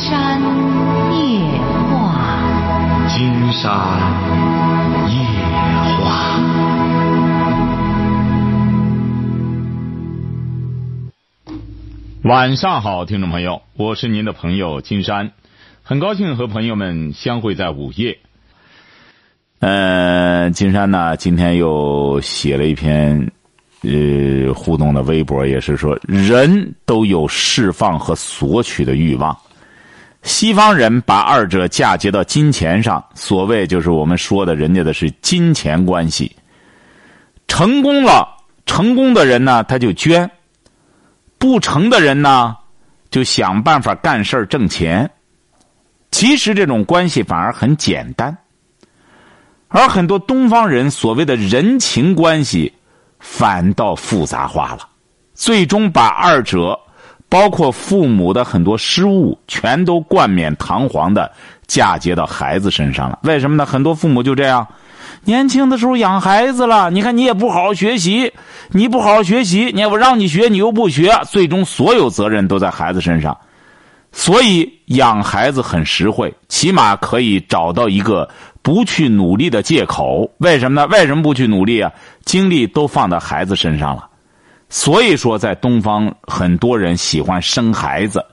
山夜话，金山夜话。晚上好，听众朋友，我是您的朋友金山，很高兴和朋友们相会在午夜。呃，金山呢，今天又写了一篇呃互动的微博，也是说人都有释放和索取的欲望。西方人把二者嫁接到金钱上，所谓就是我们说的，人家的是金钱关系。成功了，成功的人呢，他就捐；不成的人呢，就想办法干事儿挣钱。其实这种关系反而很简单。而很多东方人所谓的人情关系，反倒复杂化了，最终把二者，包括父母的很多失误，全都冠冕堂皇的嫁接到孩子身上了。为什么呢？很多父母就这样，年轻的时候养孩子了，你看你也不好好学习，你不好好学习，你我让你学你又不学，最终所有责任都在孩子身上。所以养孩子很实惠，起码可以找到一个不去努力的借口。为什么呢？为什么不去努力啊？精力都放在孩子身上了。所以说，在东方，很多人喜欢生孩子。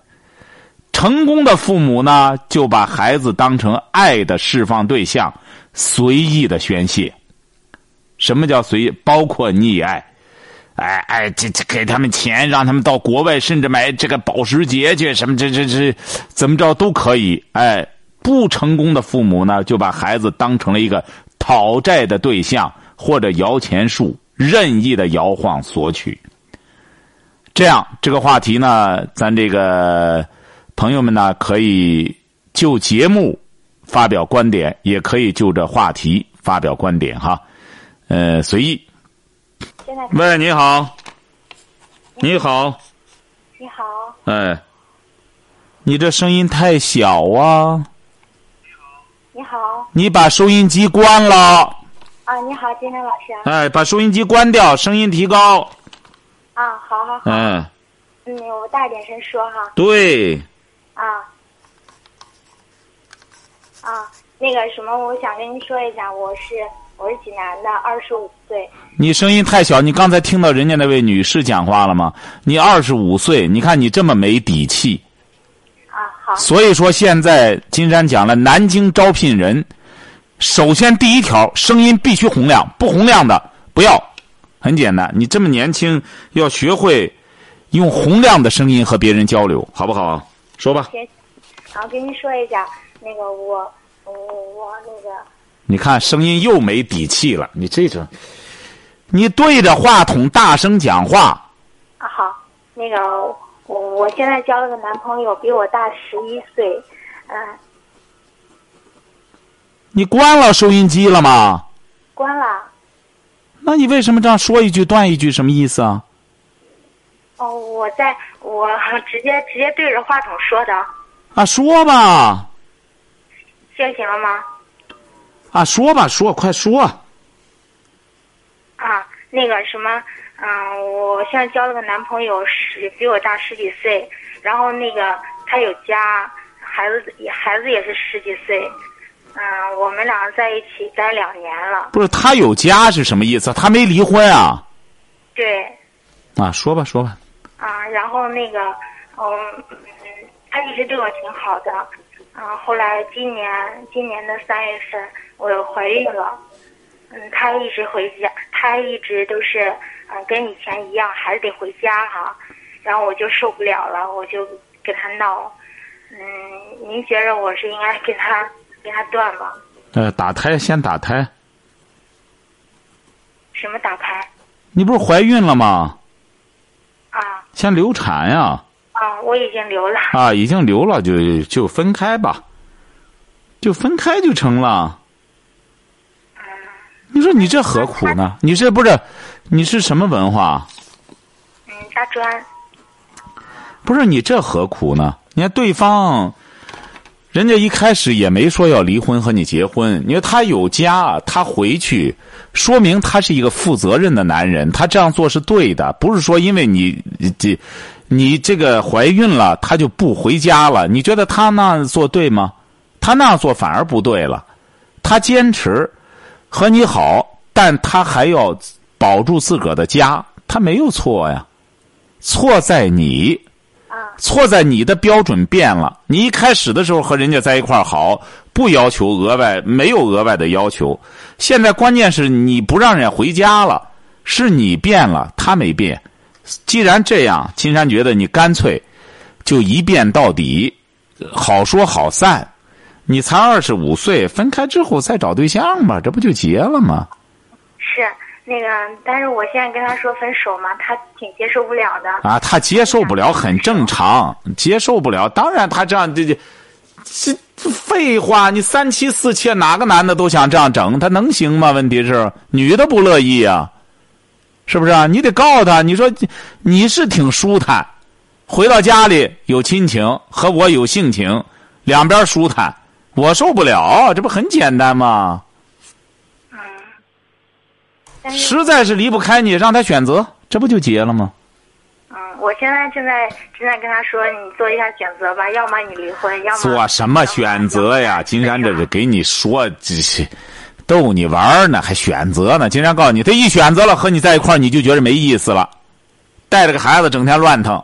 成功的父母呢，就把孩子当成爱的释放对象，随意的宣泄。什么叫随意？包括溺爱。哎哎，这这给他们钱，让他们到国外，甚至买这个保时捷去，什么这这这，怎么着都可以。哎，不成功的父母呢，就把孩子当成了一个讨债的对象，或者摇钱树，任意的摇晃索取。这样，这个话题呢，咱这个朋友们呢，可以就节目发表观点，也可以就这话题发表观点哈，呃，随意。喂，你好。你好。你好。哎，你这声音太小啊！你好。你把收音机关了。啊，你好，金山老师。哎，把收音机关掉，声音提高。啊，好好好。嗯。嗯，我大点声说哈。对。啊。啊，那个什么，我想跟您说一下，我是。我是济南的，二十五岁。你声音太小，你刚才听到人家那位女士讲话了吗？你二十五岁，你看你这么没底气。啊，好。所以说，现在金山讲了，南京招聘人，首先第一条，声音必须洪亮，不洪亮的不要。很简单，你这么年轻，要学会用洪亮的声音和别人交流，好不好？说吧。行，然后跟您说一下，那个我，我我那个。你看，声音又没底气了。你这种，你对着话筒大声讲话。啊，好，那个我我现在交了个男朋友，比我大十一岁，嗯。你关了收音机了吗？关了。那你为什么这样说一句断一句？什么意思啊？哦，我在我直接直接对着话筒说的。啊，说吧。现在行了吗？啊，说吧，说，快说。啊，那个什么，嗯，我现在交了个男朋友，十比我大十几岁，然后那个他有家，孩子孩子也是十几岁，嗯，我们俩在一起待两年了。不是他有家是什么意思？他没离婚啊？对。啊，说吧，说吧。啊，然后那个，嗯，他一直对我挺好的，啊，后来今年今年的三月份。我怀孕了，嗯，他一直回家，他一直都是，嗯，跟以前一样，还是得回家哈。然后我就受不了了，我就跟他闹。嗯，您觉着我是应该跟他跟他断了？呃，打胎先打胎。什么打胎？你不是怀孕了吗？啊。先流产呀。啊，我已经流了。啊，已经流了，就就分开吧，就分开就成了。你说你这何苦呢？你这不是，你是什么文化？嗯，大专。不是你这何苦呢？你看对方，人家一开始也没说要离婚和你结婚。你说他有家，他回去，说明他是一个负责任的男人，他这样做是对的。不是说因为你这你这个怀孕了，他就不回家了。你觉得他那样做对吗？他那样做反而不对了。他坚持和你好，但他还要保住自个儿的家，他没有错呀。错在你，错在你的标准变了。你一开始的时候和人家在一块儿好，不要求额外，没有额外的要求。现在关键是你不让人家回家了，是你变了，他没变。既然这样，金山觉得你干脆就一变到底，好说好散。你才二十五岁，分开之后再找对象吧，这不就结了吗？是那个，但是我现在跟他说分手嘛，他挺接受不了的。啊，他接受不了很正常，接受不了。当然，他这样这这这废话，你三妻四妾，哪个男的都想这样整，他能行吗？问题是女的不乐意啊，是不是啊？你得告他，你说你是挺舒坦，回到家里有亲情，和我有性情，两边舒坦，我受不了，这不很简单吗？实在是离不开你，让他选择，这不就结了吗？嗯，我现在正在正在跟他说，你做一下选择吧，要么你离婚，要么做什么选择呀？金山这是给你说，这些逗你玩呢，还选择呢？金山告诉你，他一选择了和你在一块儿，你就觉得没意思了，带着个孩子整天乱腾，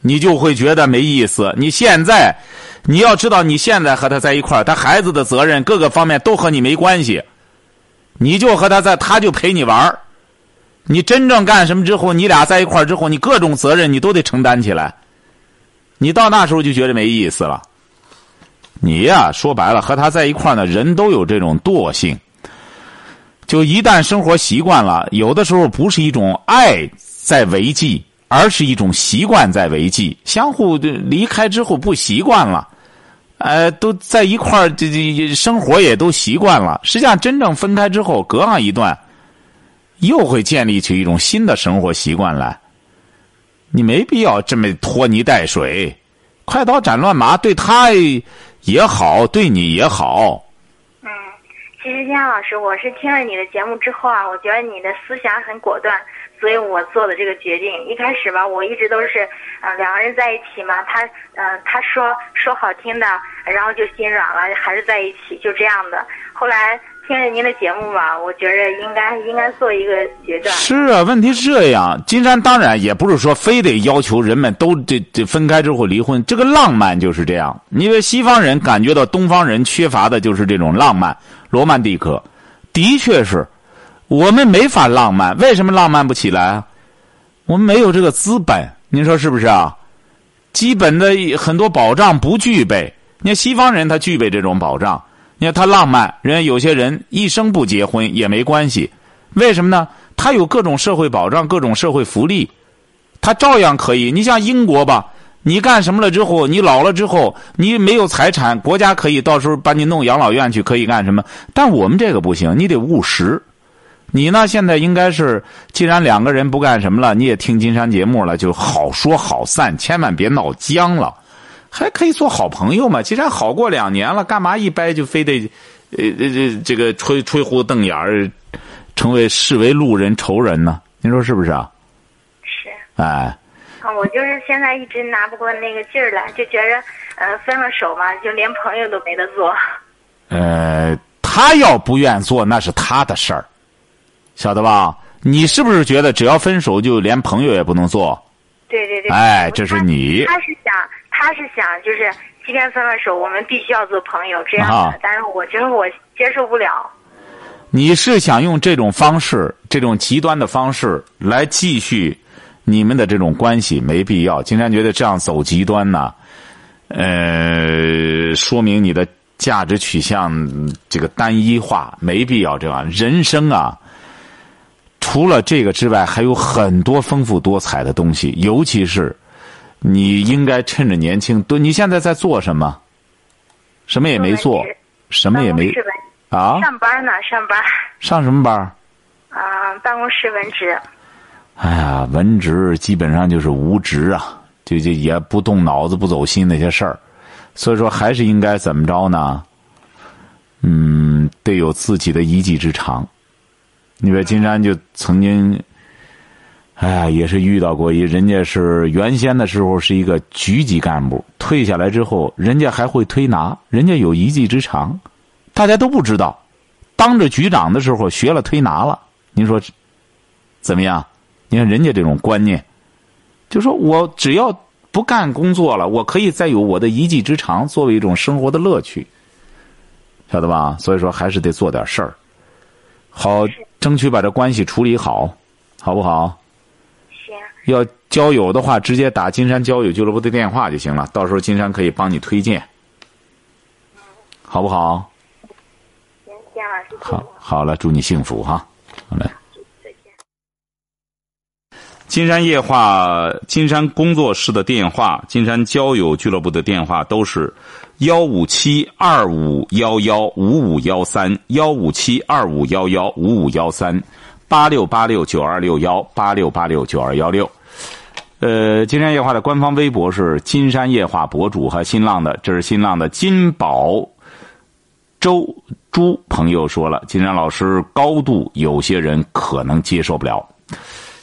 你就会觉得没意思。你现在，你要知道，你现在和他在一块儿，他孩子的责任各个方面都和你没关系，你就和他在，他就陪你玩。你真正干什么之后，你俩在一块之后，你各种责任你都得承担起来。你到那时候就觉得没意思了。你呀，说白了，和他在一块呢，人都有这种惰性。就一旦生活习惯了，有的时候不是一种爱在维系，而是一种习惯在维系。相互的离开之后不习惯了，呃，都在一块儿，这这生活也都习惯了。实际上，真正分开之后，隔上一段，又会建立起一种新的生活习惯来。你没必要这么拖泥带水，快刀斩乱麻，对他也好，对你也好。嗯，其实金阳老师，我是听了你的节目之后啊，我觉得你的思想很果断，所以我做的这个决定。一开始吧，我一直都是，呃，两个人在一起嘛，他，呃，他说说好听的，然后就心软了，还是在一起，就这样的。后来听着您的节目吧，我觉着应该应该做一个决断。是啊，问题是这样。金山当然也不是说非得要求人们都这这分开之后离婚，这个浪漫就是这样。因为西方人感觉到东方人缺乏的就是这种浪漫、罗曼蒂克，的确是，我们没法浪漫。为什么浪漫不起来啊？我们没有这个资本，您说是不是啊？基本的很多保障不具备。你看西方人他具备这种保障，你看他浪漫，人家有些人一生不结婚也没关系，为什么呢？他有各种社会保障，各种社会福利，他照样可以。你像英国吧，你干什么了之后，你老了之后，你没有财产，国家可以到时候把你弄养老院去，可以干什么？但我们这个不行，你得务实。你呢？现在应该是，既然两个人不干什么了，你也听金山节目了，就好说好散，千万别闹僵了。还可以做好朋友嘛？既然好过两年了，干嘛一掰就非得，呃呃这这个吹吹胡子瞪眼儿，成为视为路人仇人呢？您说是不是啊？是。哎，啊，我就是现在一直拿不过那个劲儿来，就觉着，呃，分了手嘛，就连朋友都没得做。呃，他要不愿做，那是他的事儿，晓得吧？你是不是觉得只要分手就连朋友也不能做？对对对。哎，这是你。他是想，他是想，就是今天分了手，我们必须要做朋友这样的。啊但是我觉得我接受不了。你是想用这种方式，这种极端的方式来继续你们的这种关系，没必要。金山觉得这样走极端呢，呃，说明你的价值取向这个单一化，没必要这样。人生啊，除了这个之外，还有很多丰富多彩的东西，尤其是你应该趁着年轻多。你现在在做什么？什么也没做什么也没啊？上班呢，上班。上什么班？啊、办公室文职。哎呀，文职基本上就是无职啊，就就也不动脑子、不走心那些事儿，所以说还是应该怎么着呢？嗯，得有自己的一技之长。你说金山就曾经，哎呀，也是遇到过一人家是原先的时候是一个局级干部，退下来之后，人家还会推拿，人家有一技之长，大家都不知道。当着局长的时候学了推拿了，您说怎么样？你看人家这种观念，就说我只要不干工作了，我可以再有我的一技之长作为一种生活的乐趣，晓得吧？所以说还是得做点事儿，好争取把这关系处理好，好不好？行，要交友的话，直接打金山交友俱乐部的电话就行了。到时候金山可以帮你推荐，好不好？行，金老师，好，好了，祝你幸福哈。好嘞。金山夜话，金山工作室的电话，金山交友俱乐部的电话都是幺五七二五幺幺五五幺三幺五七二五幺幺五五幺三八六八六九二六幺八六八六九二幺六。呃，金山夜话的官方微博是金山夜话博主和新浪的，这是新浪的金宝周朱朋友说了，金山老师高度有些人可能接受不了。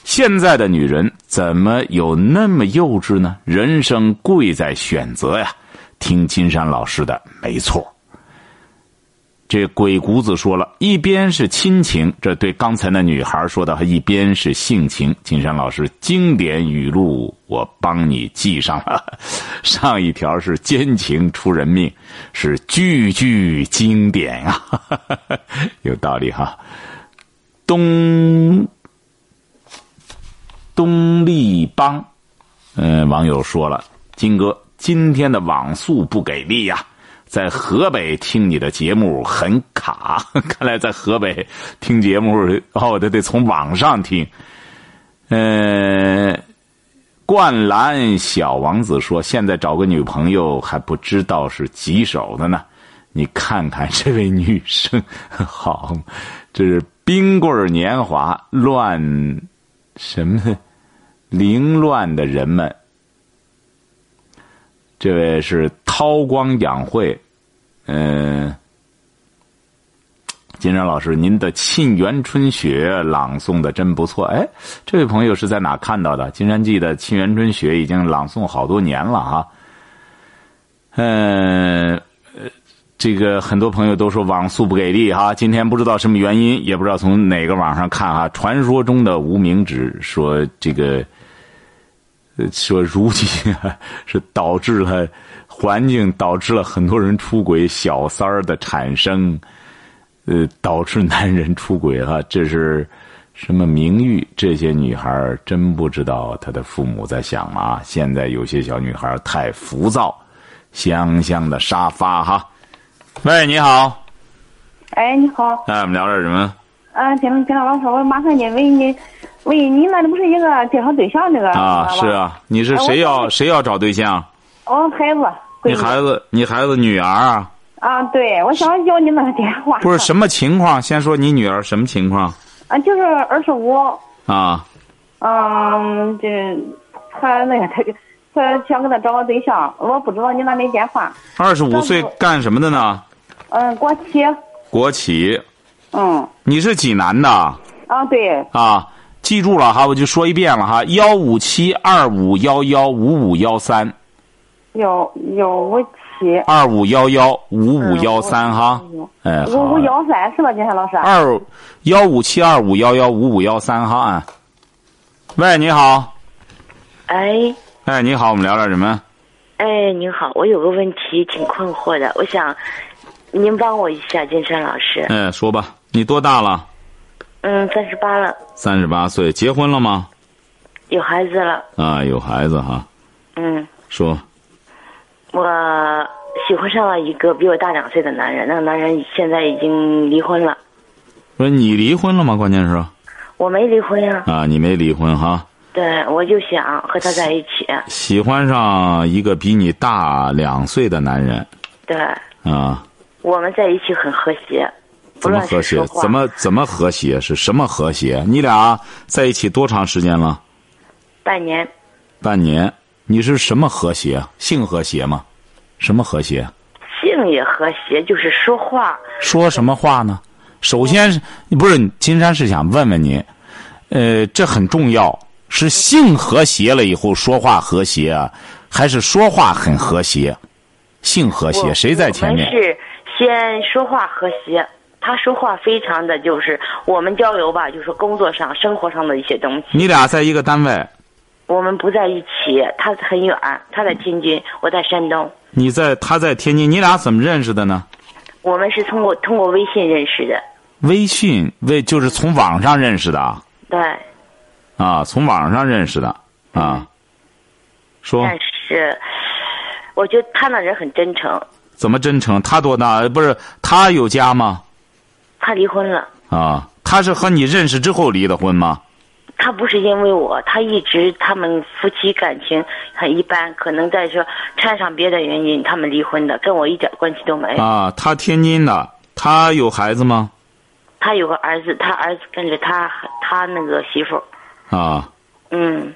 现在的女人怎么有那么幼稚呢？人生贵在选择呀！听金山老师的没错。这鬼谷子说了一边是亲情，这对刚才那女孩说的；一边是性情。金山老师经典语录，我帮你记上了。上一条是奸情出人命，是句句经典呀，有道理哈。东。东立邦，嗯，网友说了，金哥今天的网速不给力呀，在河北听你的节目很卡，看来在河北听节目哦，得得从网上听。嗯，灌篮小王子说，现在找个女朋友还不知道是棘手的呢，你看看这位女生，好，这是冰棍年华乱什么？凌乱的人们，这位是韬光养晦，嗯，金山老师，您的《沁园春雪》朗诵的真不错。哎，这位朋友是在哪看到的？金山记的《沁园春雪》已经朗诵好多年了啊。嗯，这个很多朋友都说网速不给力哈。今天不知道什么原因，也不知道从哪个网上看哈。传说中的无名指说这个。说如今是导致了环境，导致了很多人出轨，小三儿的产生，呃，导致男人出轨啊，这是什么名誉？这些女孩真不知道她的父母在想啊？现在有些小女孩太浮躁，香香的沙发哈。喂，你好。哎，你好。哎，我们聊点什么？啊，金金老师，我麻烦你问你。喂，你那里不是一个介绍对象那个啊？是啊，你是谁要谁要找对象？我孩子。你孩子，你孩子女儿啊？啊，对，我想要你那个电话。不是什么情况？先说你女儿什么情况？啊，就是二十五。啊。嗯，这他那个他他想给他找个对象，我不知道你那没电话。二十五岁干什么的呢？嗯，国企。国企。嗯。你是济南的？啊，对。啊。记住了哈，我就说一遍了哈，幺五七二五幺幺五五幺三，幺幺五七二五幺幺五五幺三哈，哎，五五幺三是吧，金山老师？二幺五七二五幺幺五五幺三哈啊，喂，你好。哎。哎，你好，我们聊点什么？哎，您好，我有个问题挺困惑的，我想您帮我一下，金山老师。哎，说吧，你多大了？嗯，三十八了。三十八岁，结婚了吗？有孩子了。啊，有孩子哈。嗯。说。我喜欢上了一个比我大两岁的男人，那个男人现在已经离婚了。不是你离婚了吗？关键是。我没离婚呀。啊，你没离婚哈。对，我就想和他在一起。喜欢上一个比你大两岁的男人。对。啊。我们在一起很和谐。怎么和谐？怎么怎么和谐？是什么和谐？你俩在一起多长时间了？半年。半年，你是什么和谐？性和谐吗？什么和谐？性也和谐，就是说话。说什么话呢？首先是，不是金山是想问问您，呃，这很重要。是性和谐了以后说话和谐啊，还是说话很和谐？性和谐谁在前面是先说话和谐，他说话非常的就是我们交流吧，就是工作上、生活上的一些东西。你俩在一个单位，我们不在一起，他很远，他在天津，我在山东。你在他在天津，你俩怎么认识的呢？我们是通过通过微信认识的，微信为就是从网上认识的啊对。啊，从网上认识的啊。说但是，我觉得他那人很真诚。怎么真诚？他多大？不是他有家吗？他离婚了，啊，他是和你认识之后离的婚吗？他不是因为我，他一直他们夫妻感情很一般，可能在说掺上别的原因，他们离婚的，跟我一点关系都没有。啊，他天津的，他有孩子吗？他有个儿子，他儿子跟着他他那个媳妇，啊，嗯。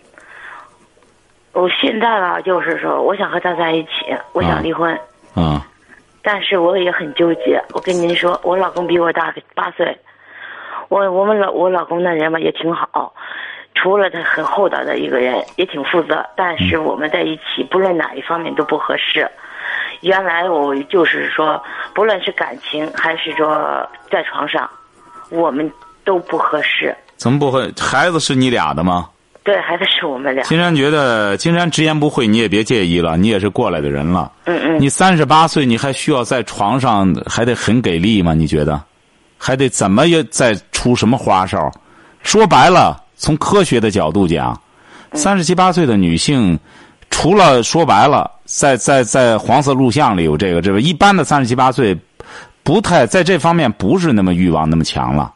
我现在吧，就是说，我想和他在一起，我想离婚，啊，但是我也很纠结。我跟您说，我老公比我大八岁，我我们老我老公那人吧也挺好，除了他很厚道的一个人，也挺负责，但是我们在一起，不论哪一方面都不合适。原来我就是说，不论是感情还是说在床上，我们都不合适。怎么不会？孩子是你俩的吗？对，孩子是我们俩。金山觉得，金山直言不讳，你也别介意了，你也是过来的人了。嗯嗯。你三十八岁，你还需要在床上还得很给力吗？你觉得？还得怎么也再出什么花哨？说白了，从科学的角度讲，三十七八岁的女性，除了说白了，在在在黄色录像里有这个，这个一般的三十七八岁，不太在这方面不是那么欲望那么强了。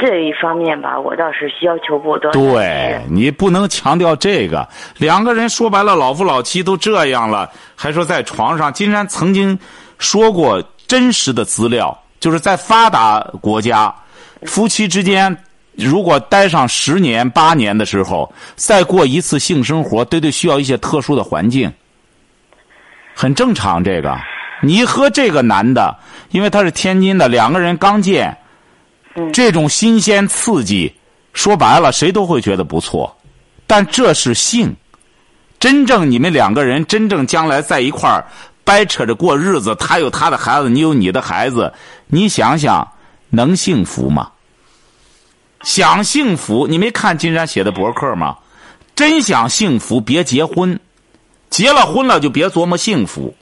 这一方面吧，我倒是要求不多。对你不能强调这个，两个人说白了老夫老妻都这样了，还说在床上。金山曾经说过真实的资料，就是在发达国家，夫妻之间如果待上十年八年的时候，再过一次性生活，都得需要一些特殊的环境，很正常。这个，你和这个男的，因为他是天津的，两个人刚见。这种新鲜刺激，说白了谁都会觉得不错，但这是性。真正你们两个人真正将来在一块儿掰扯着过日子，他有他的孩子，你有你的孩子，你想想能幸福吗？想幸福，你没看金山写的博客吗？真想幸福，别结婚，结了婚了就别琢磨幸福。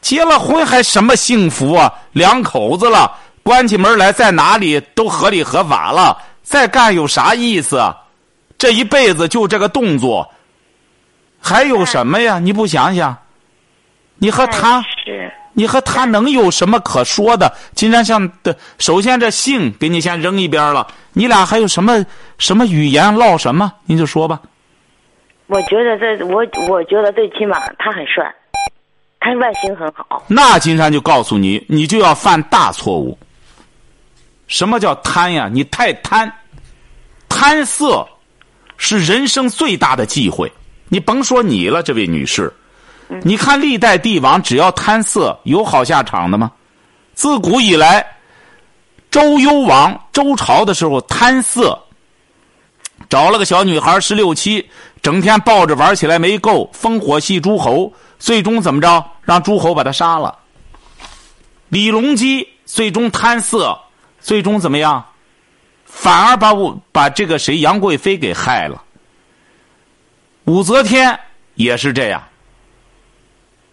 结了婚还什么幸福啊？两口子了。关起门来，在哪里都合理合法了，再干有啥意思？这一辈子就这个动作，还有什么呀？你不想想，你和他，你和他能有什么可说的？金山像的，首先这性给你先扔一边了，你俩还有什么什么语言唠什么？你就说吧。我觉得这我我觉得最起码他很帅，他外形很好。那金山就告诉你，你就要犯大错误。什么叫贪呀？你太贪，贪色是人生最大的忌讳。你甭说你了，这位女士，你看历代帝王只要贪色，有好下场的吗？自古以来，周幽王周朝的时候贪色，找了个小女孩十六七，整天抱着玩起来没够，烽火戏诸侯，最终怎么着？让诸侯把他杀了。李隆基最终贪色。最终怎么样？反而把我把这个谁杨贵妃给害了。武则天也是这样。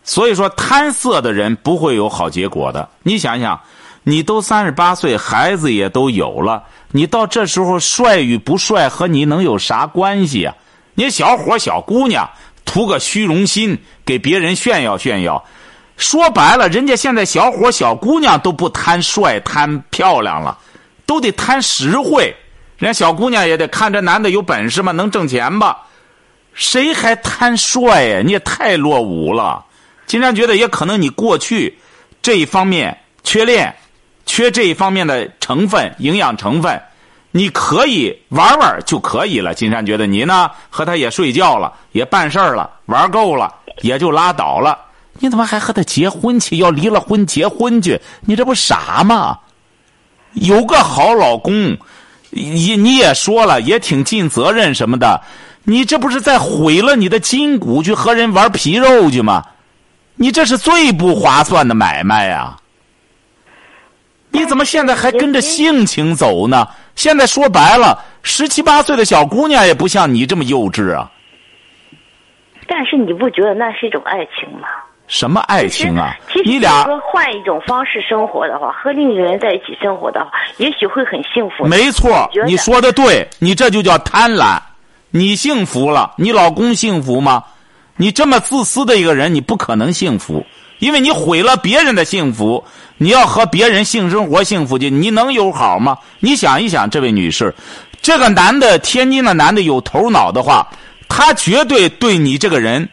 所以说，贪色的人不会有好结果的。你想想，你都三十八岁，孩子也都有了，你到这时候帅与不帅和你能有啥关系啊？你小伙小姑娘图个虚荣心，给别人炫耀炫耀。说白了，人家现在小伙小姑娘都不贪帅贪漂亮了，都得贪实惠。人家小姑娘也得看这男的有本事吗？能挣钱吧？谁还贪帅呀？你也太落伍了。金山觉得也可能你过去这一方面缺练，缺这一方面的成分营养成分，你可以玩玩就可以了。金山觉得你呢和他也睡觉了，也办事儿了，玩够了也就拉倒了。你怎么还和他结婚去？要离了婚结婚去？你这不傻吗？有个好老公，你你也说了，也挺尽责任什么的，你这不是在毁了你的筋骨去和人玩皮肉去吗？你这是最不划算的买卖呀！你怎么现在还跟着性情走呢？现在说白了，十七八岁的小姑娘也不像你这么幼稚啊！但是你不觉得那是一种爱情吗？什么爱情啊？其实你俩说换一种方式生活的话，和另一个人在一起生活的话，也许会很幸福。没错你说的对，你这就叫贪婪。你幸福了，你老公幸福吗？你这么自私的一个人，你不可能幸福，因为你毁了别人的幸福。你要和别人性生活幸福去，你能有好吗？你想一想，这位女士，这个男的，天津的男的有头脑的话，他绝对对你这个人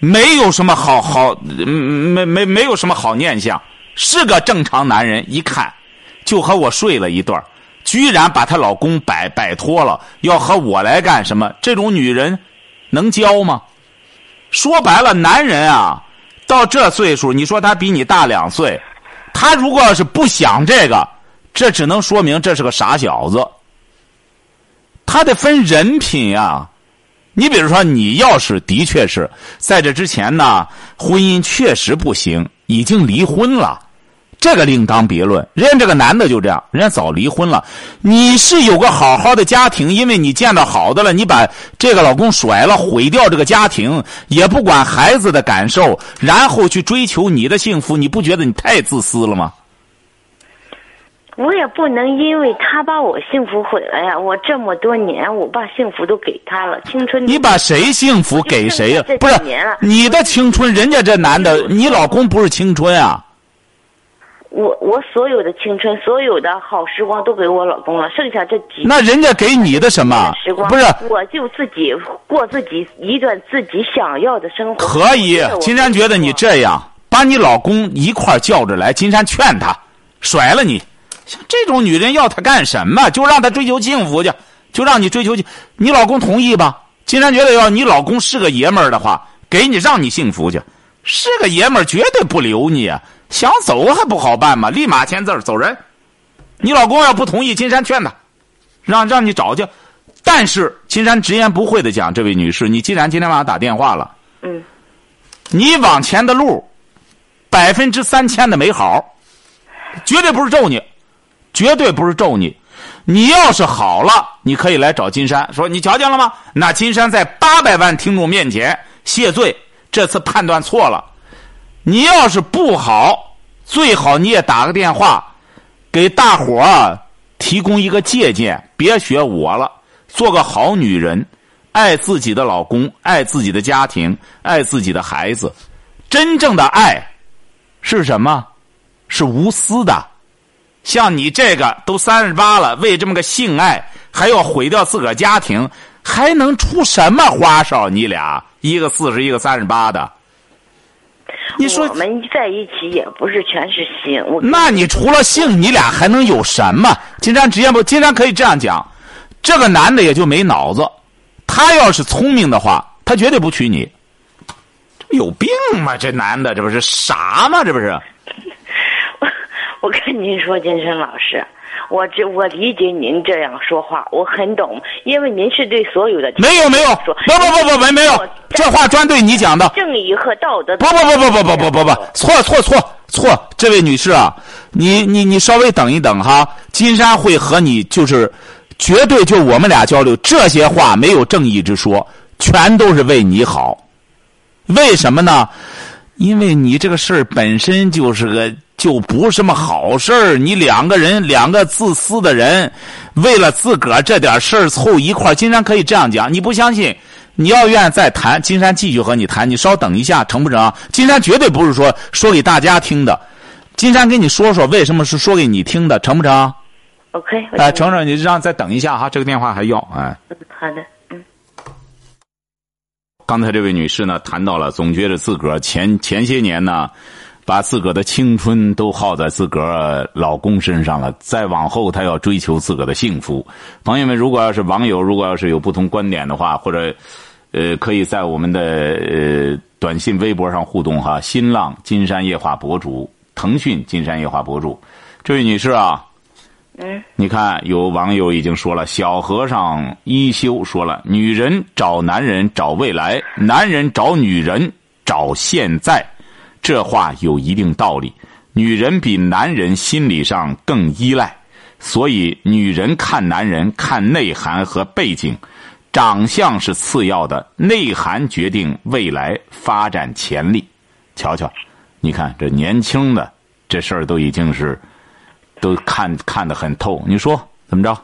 没有什么好好，嗯没没没有什么好念想，是个正常男人。一看，就和我睡了一段居然把她老公摆摆脱了，要和我来干什么？这种女人能教吗？说白了，男人啊，到这岁数，你说他比你大两岁，他如果要是不想这个，这只能说明这是个傻小子。他得分人品呀、你比如说，你要是的确是在这之前呢，婚姻确实不行，已经离婚了，这个另当别论。人家这个男的就这样，人家早离婚了。你是有个好好的家庭，因为你见到好的了，你把这个老公甩了，毁掉这个家庭，也不管孩子的感受，然后去追求你的幸福，你不觉得你太自私了吗？我也不能因为他把我幸福毁了呀！我这么多年，我把幸福都给他了，青春。你把谁幸福给谁呀、不是你的青春，人家这男的，你老公不是青春啊？我我所有的青春，所有的好时光都给我老公了，剩下这几那人家给你的什么时？光不是我就自己过自己一段自己想要的生活。可以金山觉得你这样，把你老公一块叫着来，金山劝他，甩了你。像这种女人要她干什么？就让她追求幸福去，就让你追求去。你老公同意吧？金山觉得，要你老公是个爷们儿的话，给你让你幸福去。是个爷们儿，绝对不留你啊！想走还不好办吗？立马签字儿走人。你老公要不同意，金山劝他，让让你找去。但是金山直言不讳的讲，这位女士，你既然今天晚上打电话了，嗯，你往前的路，百分之三千的美好，绝对不是咒你，绝对不是咒你。你要是好了，你可以来找金山，说你瞧见了吗？那金山在八百万听众面前谢罪，这次判断错了。你要是不好，最好你也打个电话，给大伙儿提供一个借鉴，别学我了，做个好女人，爱自己的老公，爱自己的家庭，爱自己的孩子。真正的爱是什么？是无私的。像你这个都三十八了，为这么个性爱还要毁掉自个儿家庭，还能出什么花哨？你俩一个四十，一个三十八的，你说我们在一起也不是全是性。我那你除了性，你俩还能有什么？金山直接不，金山可以这样讲，这个男的也就没脑子，他要是聪明的话，他绝对不娶你。有病吗？这男的这不是傻吗？这不是？我跟您说，金生老师，我这我理解您这样说话，我很懂，因为您是对所有的没有没有，说不不不不没没有，这话专对你讲的。正义和道德。不不不不不不不不不，错错错错！这位女士啊，你你你稍微等一等哈，金山会和你就是，绝对就我们俩交流，这些话没有正义之说，全都是为你好。为什么呢？因为你这个事儿本身就是个就不是什么好事儿，你两个人两个自私的人，为了自个儿这点事儿凑一块儿，金山可以这样讲，你不相信？你要愿意再谈，金山继续和你谈。你稍等一下，成不成？金山绝对不是说说给大家听的，金山跟你说说为什么是说给你听的，成不成？OK，我哎，听成成，你让再等一下哈，这个电话还要哎。好的，嗯。刚才这位女士呢，谈到了，总觉得自个儿前前些年呢，把自个儿的青春都耗在自个儿老公身上了。再往后，她要追求自个儿的幸福。朋友们，如果要是网友，如果要是有不同观点的话，或者呃，可以在我们的呃短信、微博上互动哈。新浪金山夜话博主，腾讯金山夜话博主，这位女士啊，嗯，你看，有网友已经说了，小和尚一休说了，女人找男人找未来，男人找女人找现在，这话有一定道理。女人比男人心理上更依赖，所以女人看男人看内涵和背景，长相是次要的，内涵决定未来发展潜力。瞧瞧，你看这年轻的这事儿都已经是。都看看得很透，你说怎么着？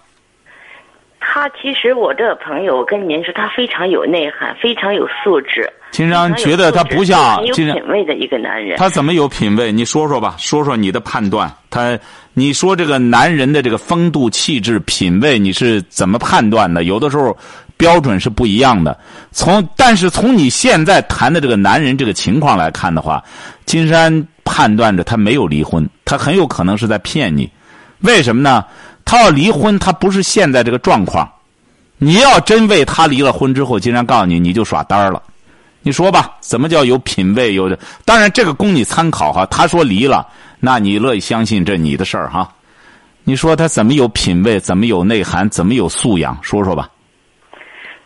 他其实我这个朋友，我跟您说，他非常有内涵，非常有素质。金山觉得他不像有品位的一个男人。他怎么有品位？你说说吧，说说你的判断。他，你说这个男人的这个风度、气质、品位，你是怎么判断的？有的时候标准是不一样的。从但是从你现在谈的这个男人这个情况来看的话，金山判断着他没有离婚，他很有可能是在骗你。为什么呢？他要离婚，他不是现在这个状况。你要真为他离了婚之后，竟然告诉你，你就耍单儿了。你说吧，怎么叫有品位？有，当然这个供你参考哈。他说离了，那你乐意相信这你的事儿哈。你说他怎么有品位？怎么有内涵？怎么有素养？说说吧。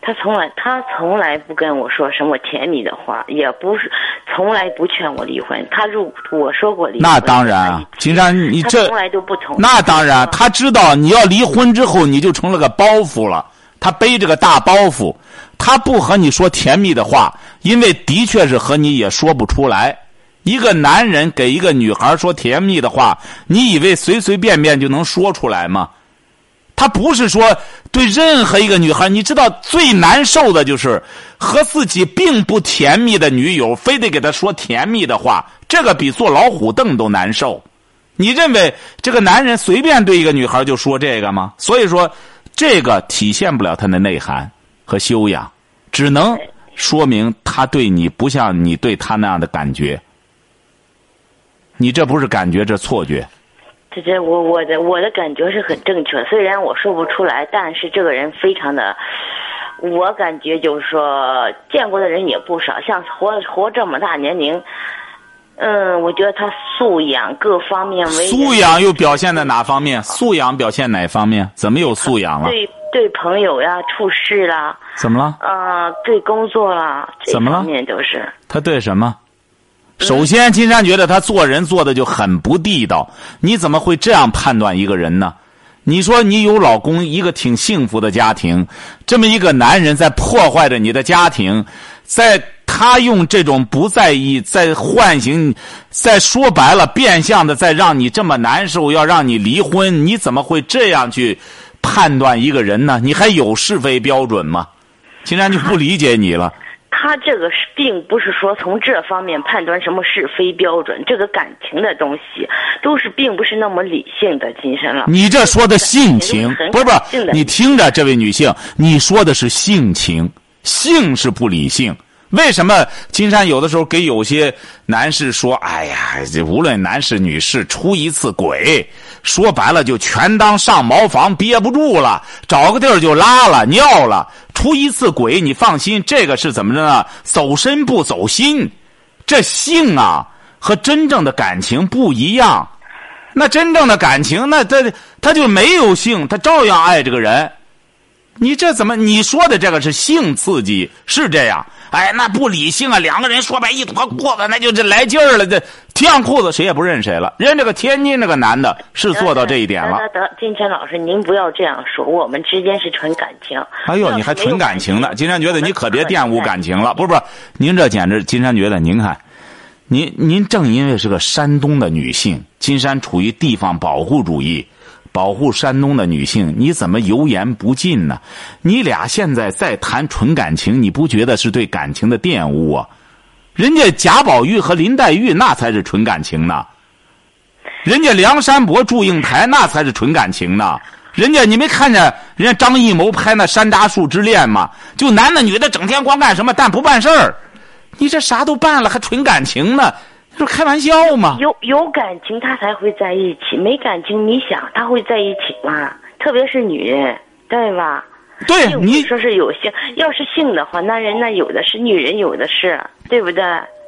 他从来他从来不跟我说什么甜蜜的话，也不是从来不劝我离婚。他如我说过离婚，那当然啊，金山，你这从来都不同意。那当然，他知道你要离婚之后，你就成了个包袱了。他背着个大包袱，他不和你说甜蜜的话，因为的确是和你也说不出来。一个男人给一个女孩说甜蜜的话，你以为随随便便就能说出来吗？他不是说对任何一个女孩，你知道最难受的就是和自己并不甜蜜的女友，非得给她说甜蜜的话，这个比坐老虎凳都难受。你认为这个男人随便对一个女孩就说这个吗？所以说，这个体现不了他的内涵和修养，只能说明他对你不像你对他那样的感觉。你这不是感觉，这错觉。这这我我的我的感觉是很正确，虽然我说不出来，但是这个人非常的，我感觉就是说见过的人也不少，像活活这么大年龄，嗯，我觉得他素养各方面为素养又表现在哪方面？素养表现哪方面？怎么有素养了？对对朋友呀，处事啦，怎么了？啊，对工作啦，怎么了？方面都是他对什么？首先，金山觉得他做人做的就很不地道。你怎么会这样判断一个人呢？你说你有老公，一个挺幸福的家庭，这么一个男人在破坏着你的家庭，在他用这种不在意，在唤醒，在说白了，变相的在让你这么难受，要让你离婚。你怎么会这样去判断一个人呢？你还有是非标准吗？金山就不理解你了。他这个是并不是说从这方面判断什么是非标准，这个感情的东西都是并不是那么理性的。金山了，你这说的性情不是不是？你听着，这位女性，你说的是性情，性是不理性。为什么金山有的时候给有些男士说：“哎呀，无论男士女士出一次轨，说白了就全当上茅房憋不住了，找个地儿就拉了尿了。出一次轨，你放心，这个是怎么着呢？走身不走心，这性啊和真正的感情不一样。那真正的感情，那他他就没有性，他照样爱这个人。你这怎么？你说的这个是性刺激，是这样。”哎，那不理性啊！两个人说白一脱裤子，那就这来劲儿了。这提上裤子，谁也不认谁了。人这个天津这个男的是做到这一点了。得得，金山老师，您不要这样说，我们之间是纯感情。哎呦，你还纯感情呢？金山觉得你可别玷污感情了。不是不是，您这简直，金山觉得您看，您您正因为是个山东的女性，金山处于地方保护主义。保护山东的女性，你怎么油盐不进呢？你俩现在在谈纯感情，你不觉得是对感情的玷污啊？人家贾宝玉和林黛玉那才是纯感情呢，人家梁山伯祝英台那才是纯感情呢。人家你没看见人家张艺谋拍那《山楂树之恋》吗？就男的女的整天光干什么，但不办事儿。你这啥都办了，还纯感情呢？这开玩笑吗？有有感情，他才会在一起；没感情，你想他会在一起吗？特别是女人，对吧？对，你说是有性，要是性的话，那人那有的是，女人有的是，对不对？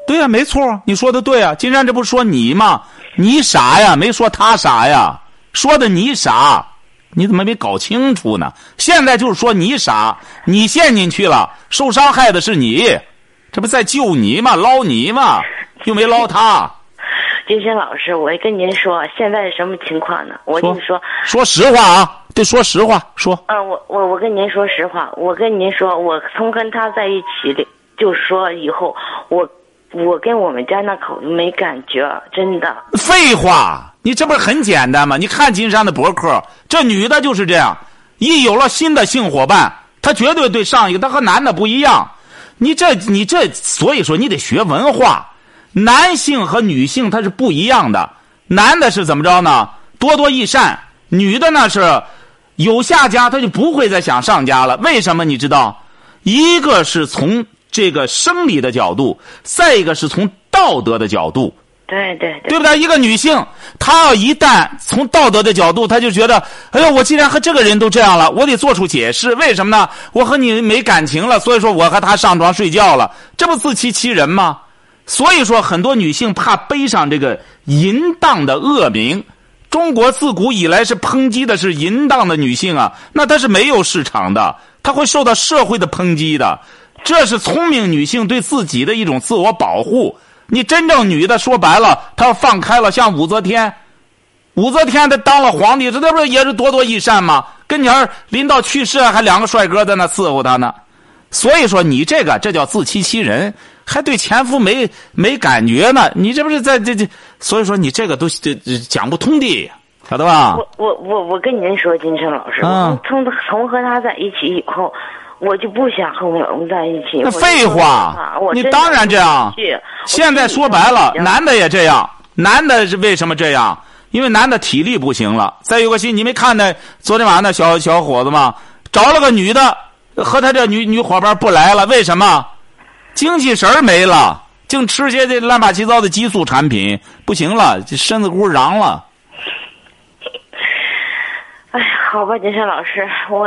对呀，没错，你说的对啊。金山这不说你吗？你傻呀，没说他傻呀。说的你傻，你怎么没搞清楚呢？现在就是说你傻，你陷进去了，受伤害的是你，这不在救你吗？捞你吗？又没捞他。金山老师，我跟您说，现在是什么情况呢？我跟你说，说实话啊，得说实话，说。嗯，我我我跟您说实话，我跟您说，我从跟他在一起的，就说以后我我跟我们家那口子没感觉，真的。废话，你这不是很简单吗？你看金山的博客，这女的就是这样，一有了新的性伙伴，她绝对对上一个，她和男的不一样。你这你这，所以说你得学文化。男性和女性他是不一样的，男的是怎么着呢？多多益善，女的呢是有下家，他就不会再想上家了。为什么你知道？一个是从这个生理的角度，再一个是从道德的角度。对对对，对不对？一个女性，她要一旦从道德的角度，她就觉得，哎呀，我既然和这个人都这样了，我得做出解释。为什么呢？我和你没感情了，所以说我和他上床睡觉了，这不自欺欺人吗？所以说，很多女性怕背上这个淫荡的恶名。中国自古以来是抨击的是淫荡的女性啊，那她是没有市场的，她会受到社会的抨击的。这是聪明女性对自己的一种自我保护。你真正女的说白了，她放开了，像武则天，武则天她当了皇帝，这这不是也是多多益善吗？跟前临到去世还两个帅哥在那伺候她呢。所以说，你这个这叫自欺欺人。还对前夫没没感觉呢？你这不是在这这？所以说你这个都这讲不通的，晓得吧？我我我我跟您说，金生老师，从从和他在一起以后，我就不想和我老公在一起。那废话，你当然这样。现在说白了，男的也这样。男的是为什么这样？因为男的体力不行了。再有个心，你没看那昨天晚上那小小伙子吗？找了个女的，和他这女女伙伴不来了，为什么？精气神儿没了，净吃些这乱八七糟的激素产品，不行了，这身子骨瓤了。哎呀，好吧，金山老师，我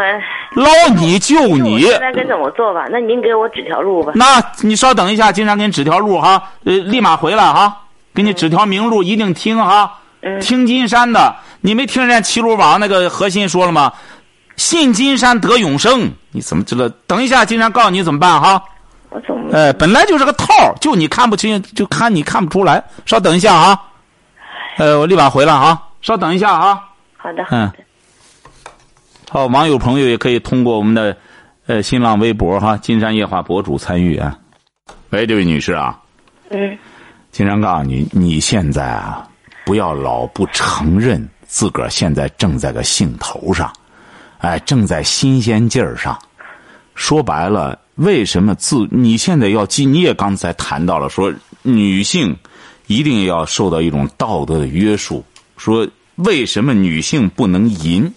捞你救你。现在该怎么做吧？那您给我指条路吧。那你稍等一下，金山给你指条路哈，呃，立马回来哈，给你指条明路，一定听哈。嗯。听金山的，你没听人家齐鲁网那个核心说了吗？信金山得永生，你怎么知道？等一下，金山告诉你怎么办哈。哎，本来就是个套就你看不清，就看你看不出来。稍等一下啊，呃，我立马回来啊，稍等一下啊。好的。嗯。好，网友朋友也可以通过我们的呃新浪微博哈，金山夜话博主参与啊。喂，这位女士啊。嗯。金山告诉你，你现在啊，不要老不承认自个儿现在正在个兴头上，哎，正在新鲜劲儿上。说白了。为什么自你现在要记？你也刚才谈到了，说女性一定要受到一种道德的约束。说为什么女性不能淫？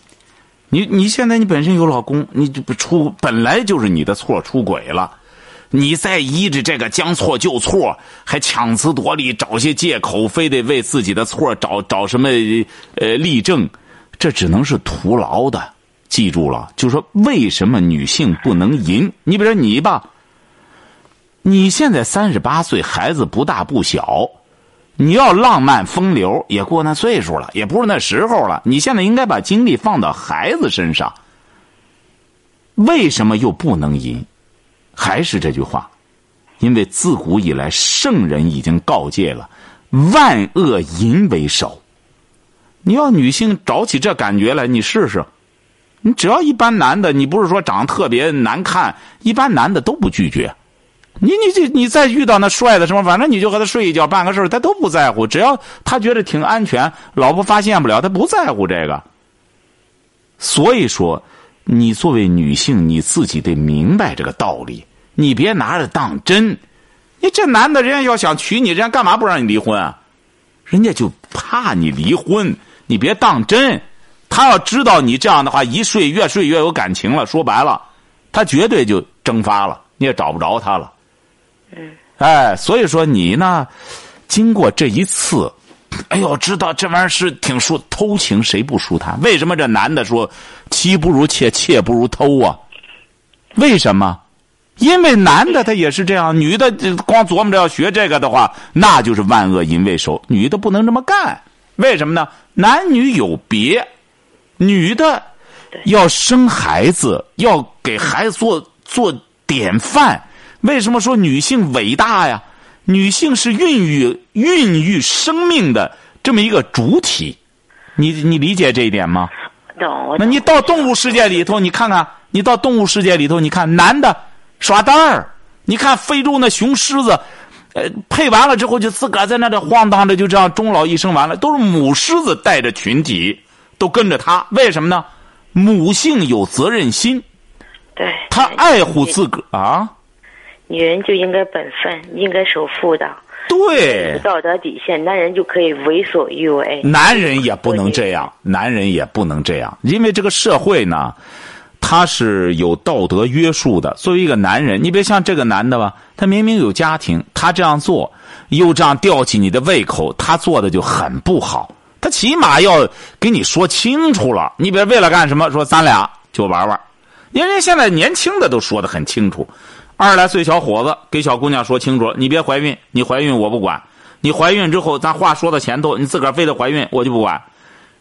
你你现在你本身有老公，你就不出本来就是你的错，出轨了。你再依着这个将错就错，还强词夺理，找些借口，非得为自己的错找找什么呃例证，这只能是徒劳的。记住了，就说为什么女性不能淫？你比如说你吧，你现在三十八岁，孩子不大不小，你要浪漫风流，也过那岁数了，也不是那时候了。你现在应该把精力放到孩子身上。为什么又不能淫？还是这句话，因为自古以来圣人已经告诫了：万恶淫为首。你要女性找起这感觉来，你试试。你只要一般男的，你不是说长得特别难看，一般男的都不拒绝。你你这你再遇到那帅的什么，反正你就和他睡一觉，办个事他都不在乎。只要他觉得挺安全，老婆发现不了，他不在乎这个。所以说，你作为女性，你自己得明白这个道理，你别拿着当真。你这男的，人家要想娶你，人家干嘛不让你离婚啊？人家就怕你离婚，你别当真。他要知道你这样的话，一睡越睡越有感情了。说白了，他绝对就蒸发了，你也找不着他了。嗯。哎，所以说你呢，经过这一次，哎呦，知道这玩意儿是挺舒偷情，谁不舒坦？为什么这男的说妻不如妾，妾不如偷啊？为什么？因为男的他也是这样，女的光琢磨着要学这个的话，那就是万恶淫为首。女的不能这么干。为什么呢？男女有别，女的要生孩子，要给孩子做做典范。为什么说女性伟大呀？女性是孕育孕育生命的这么一个主体，你你理解这一点吗？懂。我那你到动物世界里头，你看看，你到动物世界里头，你看男的耍单儿，你看非洲那雄狮子，呃，配完了之后就自个儿在那里晃荡着，就这样终老一生完了，都是母狮子带着群体都跟着他，为什么呢？母性有责任心，对。他爱护自个儿啊。女人就应该本分，应该守妇道。对，道德底线，男人就可以为所欲为。男人也不能这样，男人也不能这样，因为这个社会呢，他是有道德约束的。作为一个男人，你别像这个男的吧，他明明有家庭，他这样做，又这样吊起你的胃口，他做的就很不好。他起码要给你说清楚了，你别为了干什么，说咱俩就玩玩。因为现在年轻的都说的很清楚。二十来岁小伙子给小姑娘说清楚，你别怀孕，你怀孕我不管。你怀孕之后，咱话说到前头，你自个儿非得怀孕，我就不管。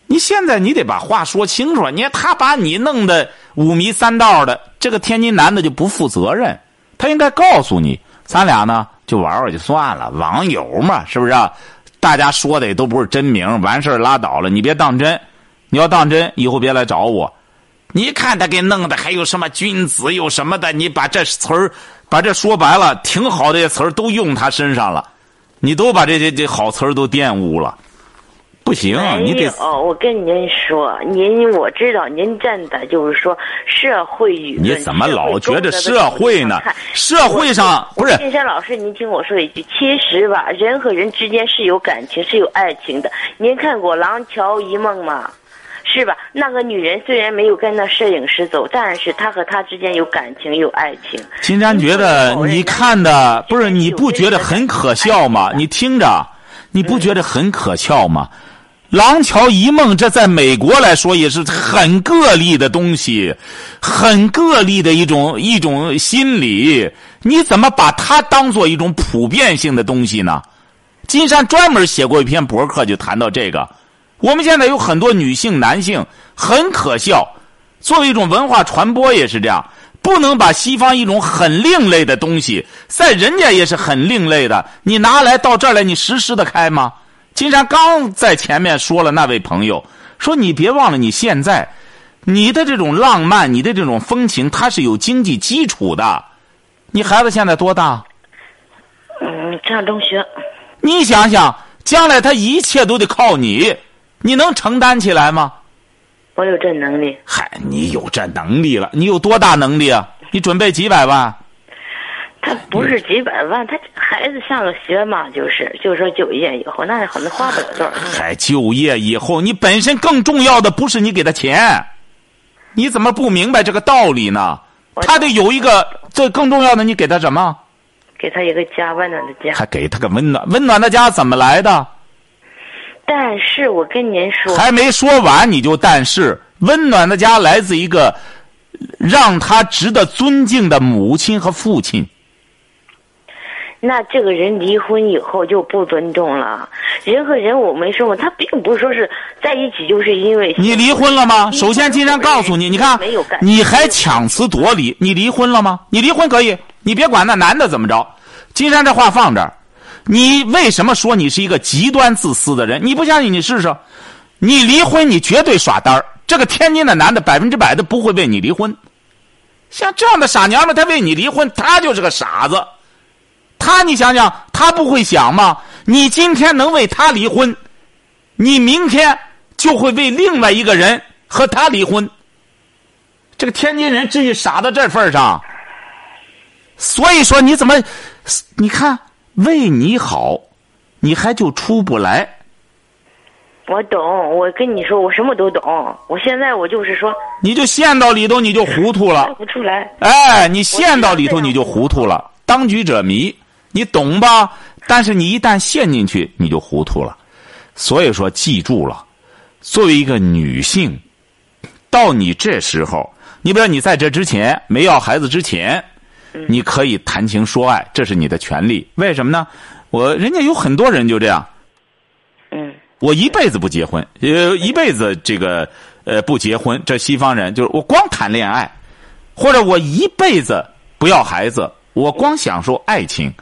你现在你得把话说清楚。你看他把你弄得五迷三道的，这个天津男的就不负责任。他应该告诉你，咱俩呢就玩玩就算了，网友嘛，是不是？大家说的也都不是真名，完事儿拉倒了，你别当真。你要当真，以后别来找我。你看他给弄的，还有什么君子有什么的？你把这词儿，把这说白了，挺好的词儿都用他身上了，你都把这些这好词儿都玷污了，不行，你得。哦，我跟您说，您我知道您站的就是说社会舆论。你怎么老觉得社会呢？社会上不是。金山老师，您听我说一句，其实吧，人和人之间是有感情，是有爱情的。您看过《廊桥遗梦》吗？是吧？那个女人虽然没有跟那摄影师走，但是她和他之间有感情，有爱情。金山觉得你看的不是你不觉得很可笑吗？你听着，你不觉得很可笑吗？《廊桥遗梦》这在美国来说也是很个例的东西，很个例的一种一种心理。你怎么把它当做一种普遍性的东西呢？金山专门写过一篇博客，就谈到这个。我们现在有很多女性、男性很可笑，作为一种文化传播也是这样，不能把西方一种很另类的东西，在人家也是很另类的，你拿来到这儿来，你实施的开吗？金山刚在前面说了，那位朋友说：“你别忘了，你现在你的这种浪漫，你的这种风情，它是有经济基础的。你孩子现在多大？嗯，上中学。你想想，将来他一切都得靠你。”你能承担起来吗？我有这能力。嗨，你有这能力了？你有多大能力啊？你准备几百万？他不是几百万，他孩子上了学嘛，就是就是说就业以后，那可能花不了多少。还就业以后，你本身更重要的不是你给他钱，你怎么不明白这个道理呢？他得有一个，这更重要的，你给他什么？给他一个家，温暖的家。还给他个温暖，温暖的家怎么来的？但是我跟您说，还没说完你就但是，温暖的家来自一个让他值得尊敬的母亲和父亲。那这个人离婚以后就不尊重了。人和人我没说过，他并不是说是在一起就是因为你离婚了吗？首先，金山告诉你，你看，你还强词夺理，你离婚了吗？你离婚可以，你别管那男的怎么着。金山这话放这儿。你为什么说你是一个极端自私的人？你不相信你试试，你离婚你绝对耍单儿。这个天津的男的百分之百的不会为你离婚，像这样的傻娘们，他为你离婚，他就是个傻子。他你想想，他不会想吗？你今天能为他离婚，你明天就会为另外一个人和他离婚。这个天津人至于傻到这份上？所以说你怎么，你看。为你好，你还就出不来。我懂，我跟你说，我什么都懂。我现在我就是说，你就陷到里头，你就糊涂了。不出来。哎，你陷到里头，你就糊涂了。当局者迷，你懂吧？但是你一旦陷进去，你就糊涂了。所以说，记住了，作为一个女性，到你这时候，你比如你在这之前没要孩子之前。你可以谈情说爱，这是你的权利。为什么呢？我人家有很多人就这样。嗯。我一辈子不结婚，呃，一辈子这个呃不结婚。这西方人就是我光谈恋爱，或者我一辈子不要孩子，我光享受爱情。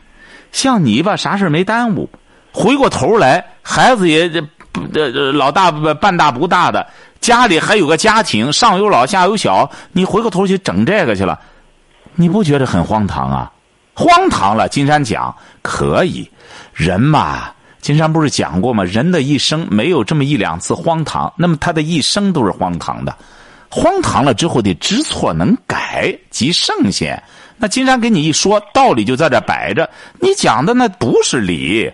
像你吧，啥事没耽误，回过头来孩子也这这老大半大不大的，家里还有个家庭，上有老下有小，你回过头去整这个去了，你不觉得很荒唐啊？荒唐了，金山讲可以，人嘛。金山不是讲过吗？人的一生没有这么一两次荒唐，那么他的一生都是荒唐的。荒唐了之后得知错能改，即圣贤。那金山给你一说道理，就在这摆着。你讲的那不是理，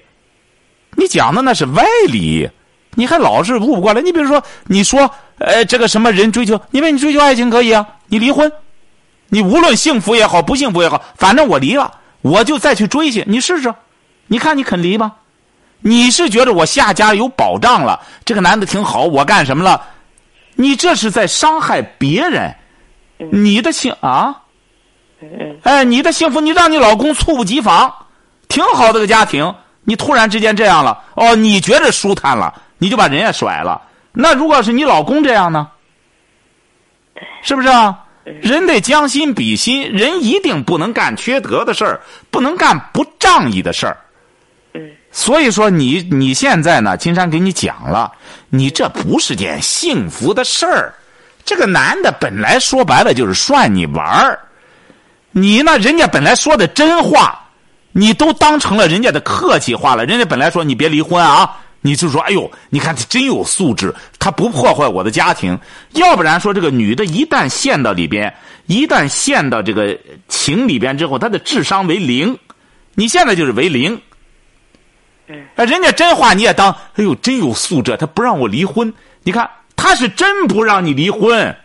你讲的那是歪理，你还老是悟不过来。你比如说，你说，呃，这个什么人追求，因为你追求爱情可以啊，你离婚，你无论幸福也好，不幸福也好，反正我离了，我就再去追去，你试试，你看你肯离吗？你是觉得我下家有保障了？这个男的挺好，我干什么了？你这是在伤害别人，你的幸啊？哎，你的幸福，你让你老公猝不及防，挺好的个家庭，你突然之间这样了，哦，你觉得舒坦了，你就把人家甩了。那如果是你老公这样呢？是不是啊？人得将心比心，人一定不能干缺德的事儿，不能干不仗义的事儿。所以说，你你现在呢？金山给你讲了，你这不是件幸福的事儿。这个男的本来说白了就是涮你玩儿，你呢，人家本来说的真话，你都当成了人家的客气话了。人家本来说你别离婚啊，你就说哎呦，你看他真有素质，他不破坏我的家庭。要不然说这个女的一旦陷到里边，一旦陷到这个情里边之后，她的智商为零。你现在就是为零。哎，人家真话你也当，哎呦，真有素质，他不让我离婚。你看，他是真不让你离婚，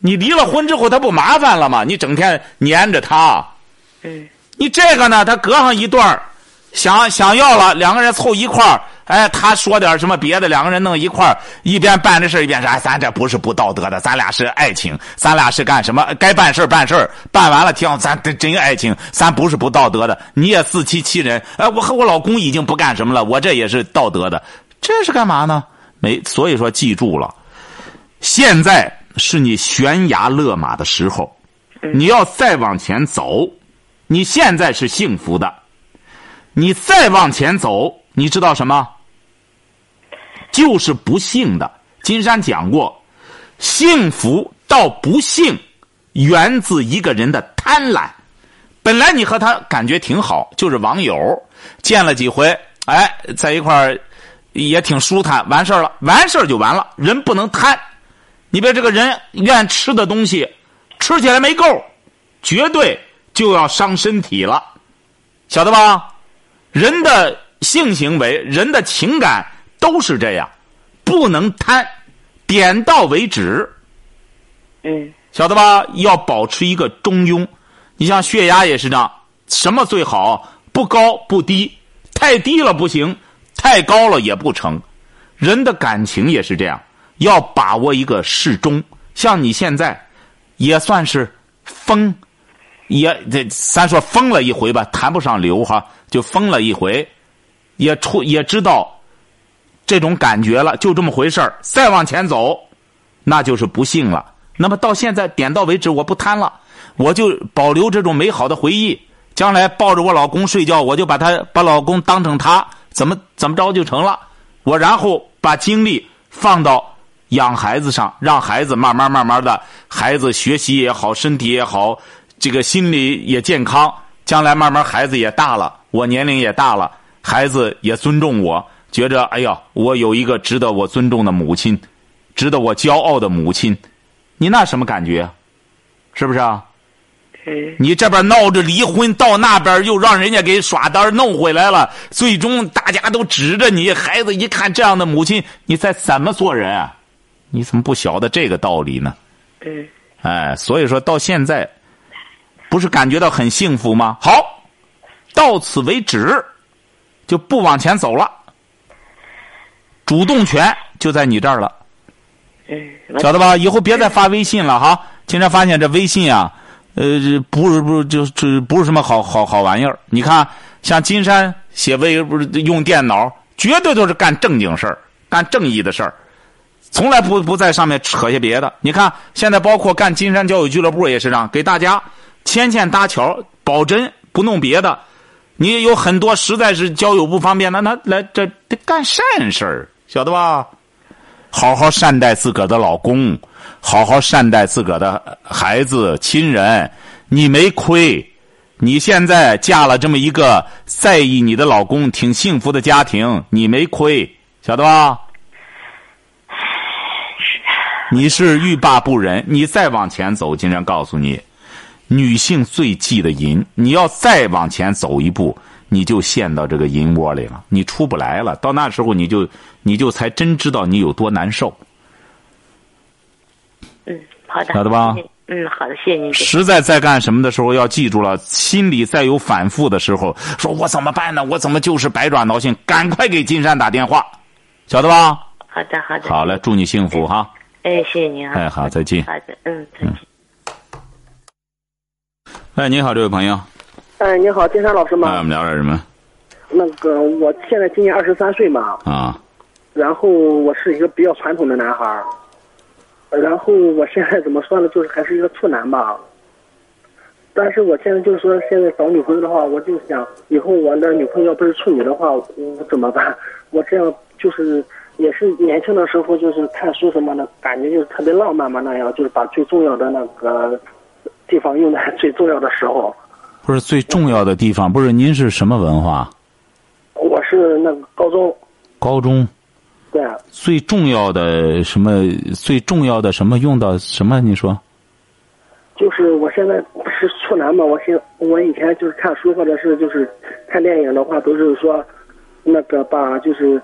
你离了婚之后，他不麻烦了吗？你整天粘着他，嗯，你这个呢，他隔上一段想想要了，两个人凑一块儿。哎，他说点什么别的，两个人弄一块儿，一边办这事一边说：“哎，咱这不是不道德的，咱俩是爱情，咱俩是干什么？该办事办事办完了，挺好，咱真爱情，咱不是不道德的。你也自欺欺人。哎，我和我老公已经不干什么了，我这也是道德的，这是干嘛呢？没，所以说记住了，现在是你悬崖勒马的时候，你要再往前走，你现在是幸福的，你再往前走，你知道什么？就是不幸的。金山讲过，幸福到不幸，源自一个人的贪婪。本来你和他感觉挺好，就是网友，见了几回，哎，在一块儿也挺舒坦，完事儿了，完事儿就完了。人不能贪，你别这个人愿吃的东西，吃起来没够，绝对就要伤身体了，晓得吧？人的性行为，人的情感。都是这样，不能贪，点到为止。嗯，晓得吧？要保持一个中庸。你像血压也是这样，什么最好？不高不低，太低了不行，太高了也不成。人的感情也是这样，要把握一个适中。像你现在，也算是疯，也这咱说疯了一回吧，谈不上流哈，就疯了一回，也出也知道。这种感觉了，就这么回事儿。再往前走，那就是不幸了。那么到现在点到为止，我不贪了，我就保留这种美好的回忆。将来抱着我老公睡觉，我就把他把老公当成他，怎么怎么着就成了。我然后把精力放到养孩子上，让孩子慢慢慢慢的，孩子学习也好，身体也好，这个心理也健康。将来慢慢孩子也大了，我年龄也大了，孩子也尊重我。觉着，哎呀，我有一个值得我尊重的母亲，值得我骄傲的母亲，你那什么感觉？是不是啊？你这边闹着离婚，到那边又让人家给耍单弄回来了，最终大家都指着你，孩子一看这样的母亲，你再怎么做人啊？你怎么不晓得这个道理呢？嗯。哎，所以说到现在，不是感觉到很幸福吗？好，到此为止，就不往前走了。主动权就在你这儿了，晓得吧？以后别再发微信了哈！经常发现这微信啊，呃，不是不是，就是不是什么好好好玩意儿。你看，像金山写微不是用电脑，绝对都是干正经事儿，干正义的事儿，从来不不在上面扯些别的。你看，现在包括干金山交友俱乐部也是这样，给大家牵线搭桥，保真不弄别的。你有很多实在是交友不方便，那那来这得干善事儿，晓得吧？好好善待自个儿的老公，好好善待自个儿的孩子、亲人，你没亏。你现在嫁了这么一个在意你的老公、挺幸福的家庭，你没亏，晓得吧？你是欲罢不能，你再往前走，金山告诉你，女性最忌的淫，你要再往前走一步，你就陷到这个淫窝里了，你出不来了。到那时候，你就你就才真知道你有多难受。嗯，好的，晓得吧嗯，好的，谢谢您。实在在干什么的时候，要记住了，心里再有反复的时候，说我怎么办呢？我怎么就是百爪挠心？赶快给金山打电话，晓得吧？好的，好的。好嘞，祝你幸福哈！哎，谢谢您啊。哎，好，再见。好的，嗯，再见。哎，你好，这位朋友，哎，你好，金山老师哎，我吗？们聊点什么那个，我现在今年二十三岁嘛，啊？然后我是一个比较传统的男孩儿，然后我现在怎么说呢，就是还是一个处男吧。但是我现在就是说，现在找女朋友的话，我就想以后我的女朋友要不是处女的话，我怎么办？我这样就是也是年轻的时候就是看书什么的，感觉就是特别浪漫嘛那样，就是把最重要的那个地方用在最重要的时候。不是最重要的地方，不是您是什么文化？我是那个高中，高中对。最重要的什么？最重要的什么用到什么？你说？就是我现在不是处男嘛，我现我以前就是看书或者是就是看电影的话，都是说那个把就是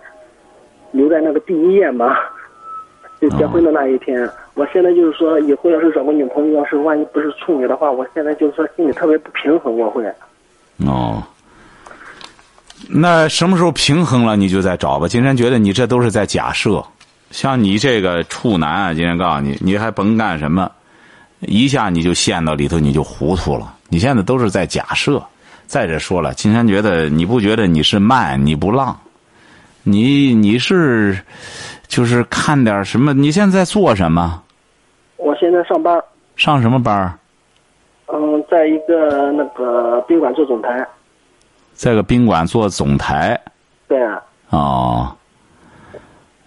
留在那个第一夜嘛，就结婚的那一天。我现在就是说，以后要是找个女朋友，要是万一不是处女的话，我现在就是说心里特别不平衡，我会。哦，那什么时候平衡了，你就再找吧。金山觉得你这都是在假设，像你这个处男啊，金山告诉你，你还甭干什么，一下你就陷到里头，你就糊涂了。你现在都是在假设。再者说了，金山觉得你不觉得你是慢，你不浪，你你是就是看点什么？你现在做什么？我现在上班，上什么班儿？嗯，在一个那个宾馆做总台。在个宾馆做总台。对啊。哦，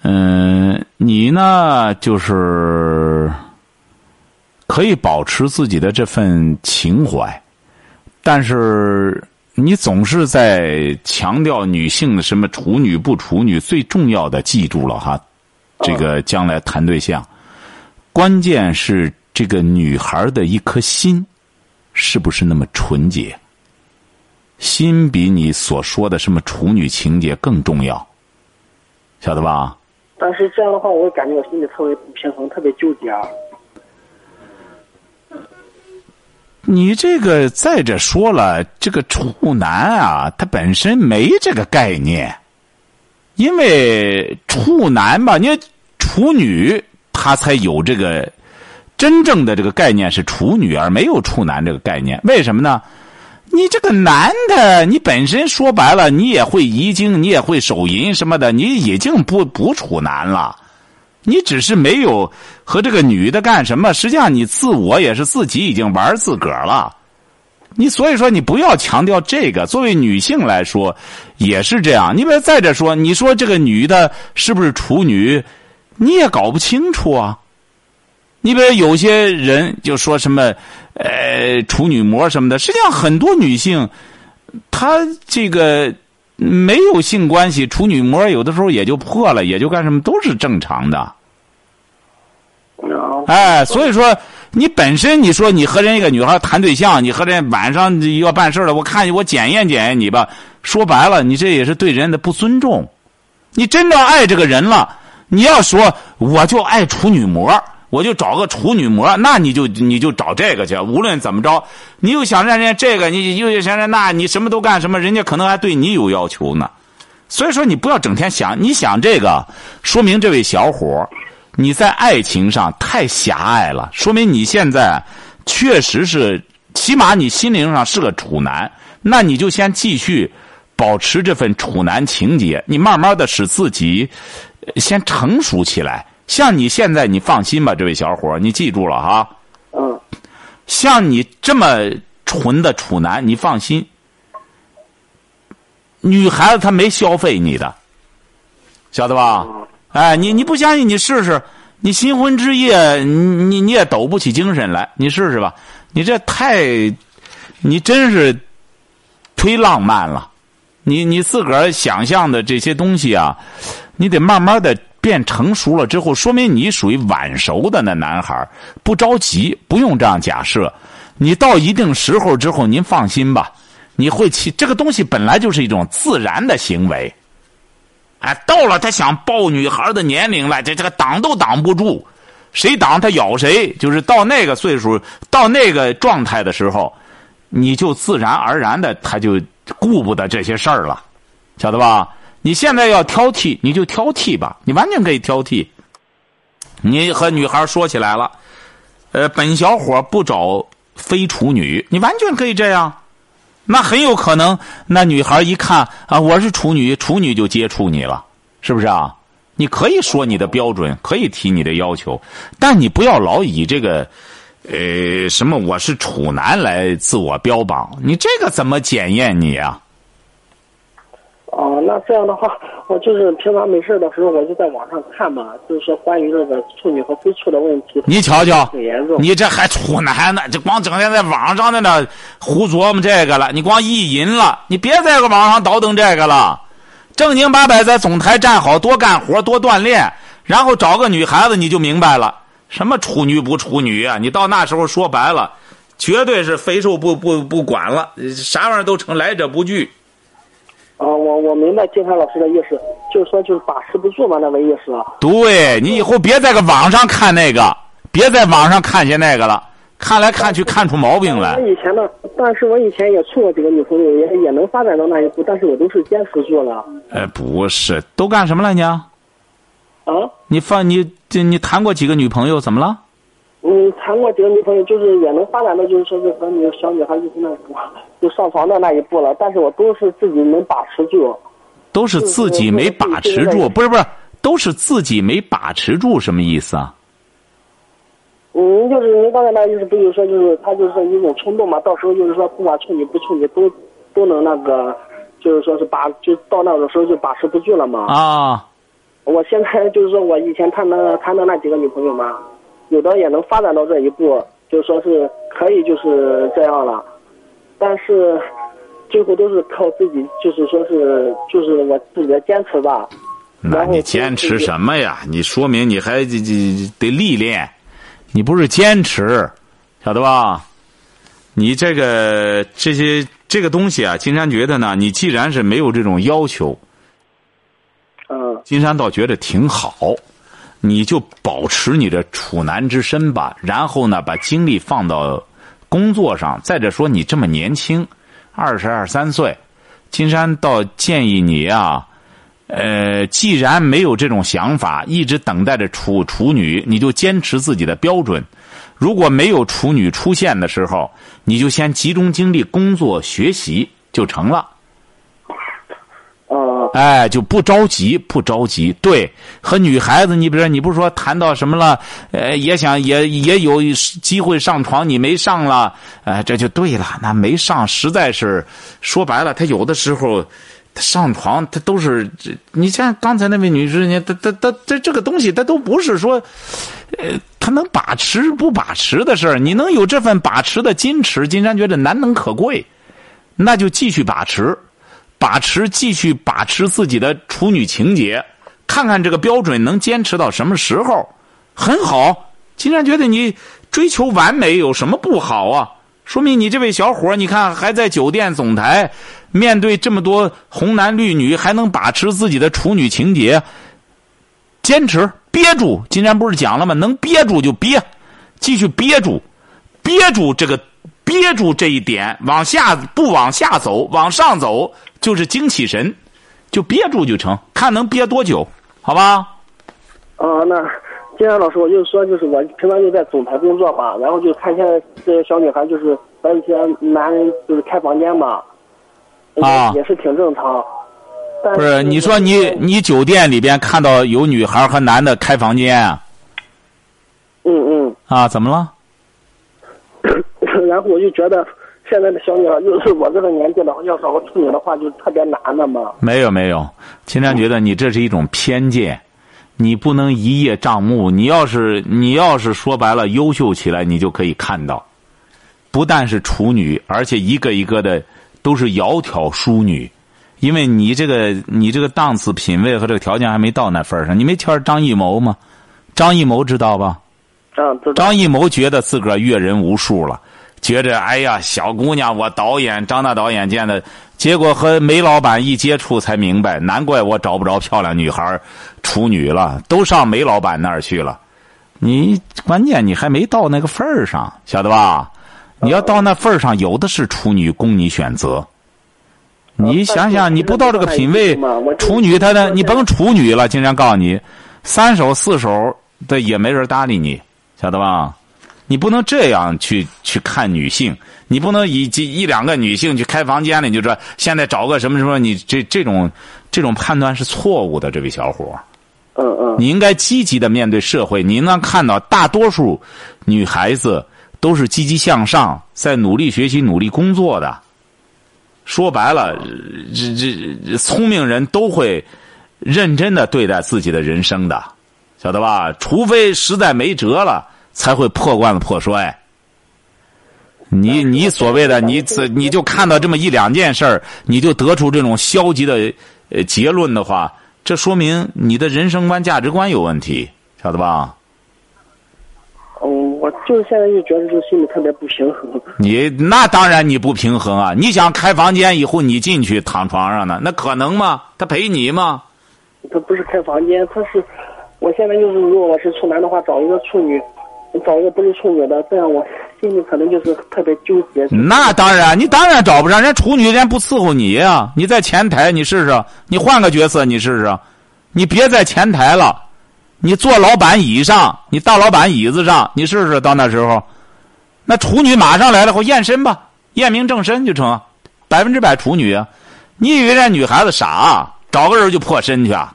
嗯，你呢，就是可以保持自己的这份情怀，但是你总是在强调女性的什么处女不处女，最重要的记住了哈，这个将来谈对象，关键是这个女孩的一颗心是不是那么纯洁。心比你所说的什么处女情节更重要，晓得吧？但是这样的话，我感觉我心里特别不平衡，特别纠结啊。你这个再者说了，这个处男啊，他本身没这个概念，因为处男吧，你处女他才有这个真正的这个概念是处女，而没有处男这个概念。为什么呢？你这个男的，你本身说白了，你也会遗精，你也会手淫什么的，你已经不不处男了。你只是没有和这个女的干什么，实际上你自我也是自己已经玩自个儿了。你所以说你不要强调这个，作为女性来说也是这样。你别再者说，你说这个女的是不是处女，你也搞不清楚啊。你比如有些人就说什么，呃，处女膜什么的，实际上很多女性，她这个没有性关系，处女膜有的时候也就破了，也就干什么都是正常的。哎，所以说你本身你说你和人一个女孩谈对象，你和人晚上要办事了，我看我检验检验你吧。说白了，你这也是对人的不尊重。你真正爱这个人了，你要说我就爱处女膜。我就找个处女膜，那你就你就找这个去。无论怎么着，你又想让人家这个，你又想让那，你什么都干什么，人家可能还对你有要求呢。所以说，你不要整天想，你想这个，说明这位小伙你在爱情上太狭隘了，说明你现在确实是，起码你心灵上是个处男。那你就先继续保持这份处男情节，你慢慢的使自己。先成熟起来。像你现在，你放心吧，这位小伙，你记住了哈。嗯像你这么纯的处男，你放心，女孩子她没消费你的，晓得吧？哎，你你不相信，你试试，你新婚之夜，你你你也抖不起精神来，你试试吧。你这太，你真是忒浪漫了。你你自个儿想象的这些东西啊，你得慢慢的变成熟了之后，说明你属于晚熟的那男孩不着急，不用这样假设。你到一定时候之后，您放心吧，你会起这个东西本来就是一种自然的行为。哎，到了他想抱女孩的年龄了，这这个挡都挡不住，谁挡他咬谁。就是到那个岁数，到那个状态的时候，你就自然而然的他就顾不得这些事儿了，晓得吧？你现在要挑剔，你就挑剔吧，你完全可以挑剔。你和女孩说起来了，呃，本小伙不找非处女，你完全可以这样。那很有可能，那女孩一看啊，我是处女，处女就接触你了，是不是啊？你可以说你的标准，可以提你的要求，但你不要老以这个，呃，什么我是处男来自我标榜，你这个怎么检验你啊？哦，那这样的话，我就是平常没事的时候，我就在网上看嘛，就是说关于这个处女和非处的问题。你瞧瞧挺严重，你这还处男呢？这光整天在网上在那胡琢磨这个了，你光意淫了，你别在个网上倒腾这个了。正经八百在总台站好，多干活，多锻炼，然后找个女孩子，你就明白了。什么处女不处女啊？你到那时候说白了，绝对是肥瘦不不不管了，啥玩意儿都成来者不拒。啊，我我明白金山老师的意思，就是说就是把持不住嘛，那个意思。对你以后别在个网上看那个，别在网上看见那个了，看来看去看出毛病来我。以前呢，但是我以前也处过几个女朋友，也也能发展到那一步，但是我都是坚持住了。哎，不是，都干什么了你啊？啊，你放你这你谈过几个女朋友？怎么了？嗯，谈过几个女朋友，就是也能发展到就是说是和女小女孩就是那种就上床的那一步了，但是我都是自己能把持住。都是自己没把持住，不是不是，都是自己没把持住，什么意思啊？嗯，就是您刚才那意思，不就是说就是他就是说一种冲动嘛，到时候就是说不管处女不处女都都能那个，就是说是把就到那种时候就把持不住了嘛。啊，我现在就是说我以前谈的谈的那几个女朋友嘛，有的也能发展到这一步，就是说是可以就是这样了，但是最后都是靠自己，就是说是就是我自己的坚持吧。那你坚持什么呀？你说明你还这这得历练，你不是坚持，晓得吧？你这个这些这个东西啊，金山觉得呢，你既然是没有这种要求，嗯金山倒觉得挺好，你就保持你的处男之身吧，然后呢，把精力放到工作上。再者说，你这么年轻，二十二三岁，金山倒建议你啊，呃，既然没有这种想法，一直等待着处处女，你就坚持自己的标准。如果没有处女出现的时候，你就先集中精力工作学习就成了。嗯哎，就不着急，不着急。对，和女孩子，你比如说，你不是说谈到什么了，呃，也想也也有机会上床，你没上了，呃，这就对了。那没上，实在是说白了，他有的时候上床，他都是。你像刚才那位女士，你他他他这这个东西，他都不是说，呃，他能把持不把持的事儿。你能有这份把持的矜持，金山觉得难能可贵，那就继续把持。把持，继续把持自己的处女情节，看看这个标准能坚持到什么时候，很好。金山觉得你追求完美有什么不好啊？说明你这位小伙，你看还在酒店总台，面对这么多红男绿女，还能把持自己的处女情节，坚持憋住。金山不是讲了吗？能憋住就憋，继续憋住，憋住这个。憋住这一点，往下不往下走，往上走就是精气神，就憋住就成，看能憋多久，好吧？啊，那金山老师，我就说，就是我平常就在总台工作嘛，然后就看现在这些小女孩，就是和一些男人就是开房间嘛，啊也是挺正常。但不是，你说你你酒店里边看到有女孩和男的开房间啊？嗯啊，怎么了？嗯，然后我就觉得现在的小女孩，就是我这个年纪了，要找个处女的话，就特别难的嘛。没有没有，秦亮觉得你这是一种偏见，你不能一叶障目。你要是你要是说白了优秀起来，你就可以看到，不但是处女，而且一个一个的都是窈窕淑女。因为你这个你这个档次、品味和这个条件还没到那份上。你没瞧张艺谋吗？张艺谋知道吧？嗯，知道。张艺谋觉得自个儿阅人无数了，觉着哎呀，小姑娘，我导演张大导演见的，结果和梅老板一接触才明白，难怪我找不着漂亮女孩处女了，都上梅老板那儿去了。你关键你还没到那个份儿上，晓得吧？你要到那份儿上，有的是处女供你选择。你想想，你不到这个品位，处女她的，你甭处女了，经常告诉你，三手四手的也没人搭理你。晓得吧？你不能这样去去看女性，你不能以一一两个女性去开房间里，你就说现在找个什么什么，你这这种这种判断是错误的，这位小伙。嗯嗯。你应该积极的面对社会。你能看到大多数女孩子都是积极向上，在努力学习、努力工作的。说白了，这这聪明人都会认真的对待自己的人生的。晓得吧？除非实在没辙了，才会破罐子破摔。你你所谓的你自你就看到这么一两件事儿，你就得出这种消极的呃结论的话，这说明你的人生观、价值观有问题，晓得吧？嗯，我就是现在就觉得就心里特别不平衡。你那当然你不平衡啊！你想开房间以后你进去躺床上呢，那可能吗？他陪你吗？他不是开房间，他是。我现在就是，如果我是处男的话，找一个处女，找一个不是处女的，这样我心里可能就是特别纠结。那当然，你当然找不上人处女，人家不伺候你呀。你在前台，你试试，你换个角色，你试试，你别在前台了，你坐老板椅上，你大老板椅子上，你试试。到那时候，那处女马上来了，我验身吧，验明正身就成，百分之百处女！你以为这女孩子傻，找个人就破身去啊？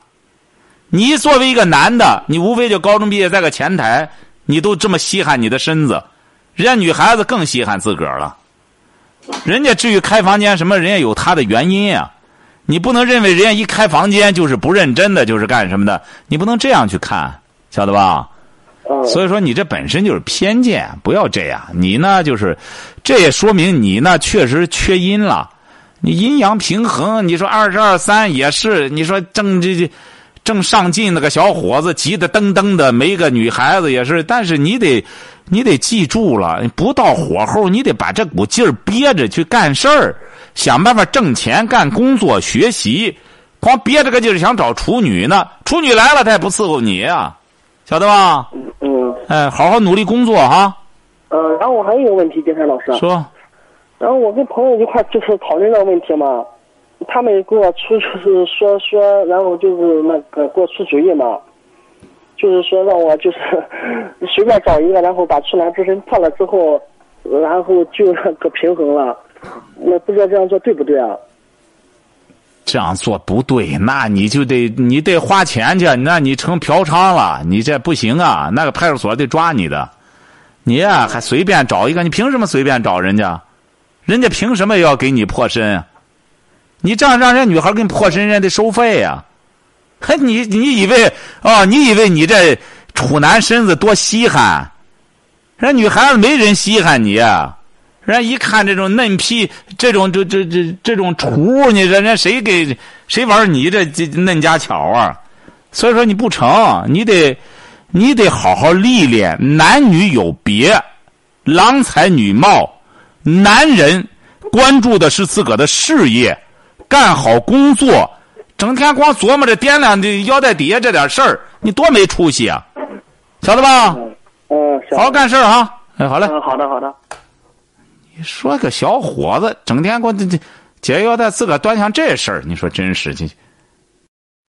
你作为一个男的，你无非就高中毕业，在个前台，你都这么稀罕你的身子，人家女孩子更稀罕自个儿了。人家至于开房间什么，人家有他的原因呀。你不能认为人家一开房间就是不认真的，就是干什么的，你不能这样去看，晓得吧？所以说你这本身就是偏见，不要这样。你呢，就是这也说明你呢确实缺阴了。你阴阳平衡，你说二十二三也是，你说正这这。正上进那个小伙子，急得噔噔的，没个女孩子也是。但是你得，你得记住了，不到火候，你得把这股劲儿憋着去干事儿，想办法挣钱、干工作、学习。光憋着个劲儿想找处女呢，处女来了他也不伺候你啊，晓得吧？嗯。哎，好好努力工作哈。嗯，然后我还有一个问题，金山老师。说。然后我跟朋友一块就是讨论这个问题嘛。他们给我出就是说说，然后就是那个给我出主意嘛，就是说让我就是随便找一个，然后把处男之身破了之后，然后就那个平衡了。我不知道这样做对不对啊？这样做不对，那你就得你得花钱去，那你成嫖娼了，你这不行啊！那个派出所得抓你的。你呀，还随便找一个，你凭什么随便找人家？人家凭什么要给你破身？你这样让人家女孩给你破身，人家得收费呀！嘿，你你以为啊？你以为你这处男身子多稀罕？人女孩子没人稀罕你，啊，人家一看这种嫩皮，这种这这这这种雏，你人谁给谁玩你这这嫩家巧啊？所以说你不成，你得你得好好历练。男女有别，郎才女貌，男人关注的是自个的事业。干好工作，整天光琢磨着掂量这腰带底下这点事儿，你多没出息啊！晓得吧？嗯，好好干事儿哈。哎，好嘞。嗯，好的，好的。你说个小伙子，整天给我这这解腰带，自个端详这事儿，你说真是这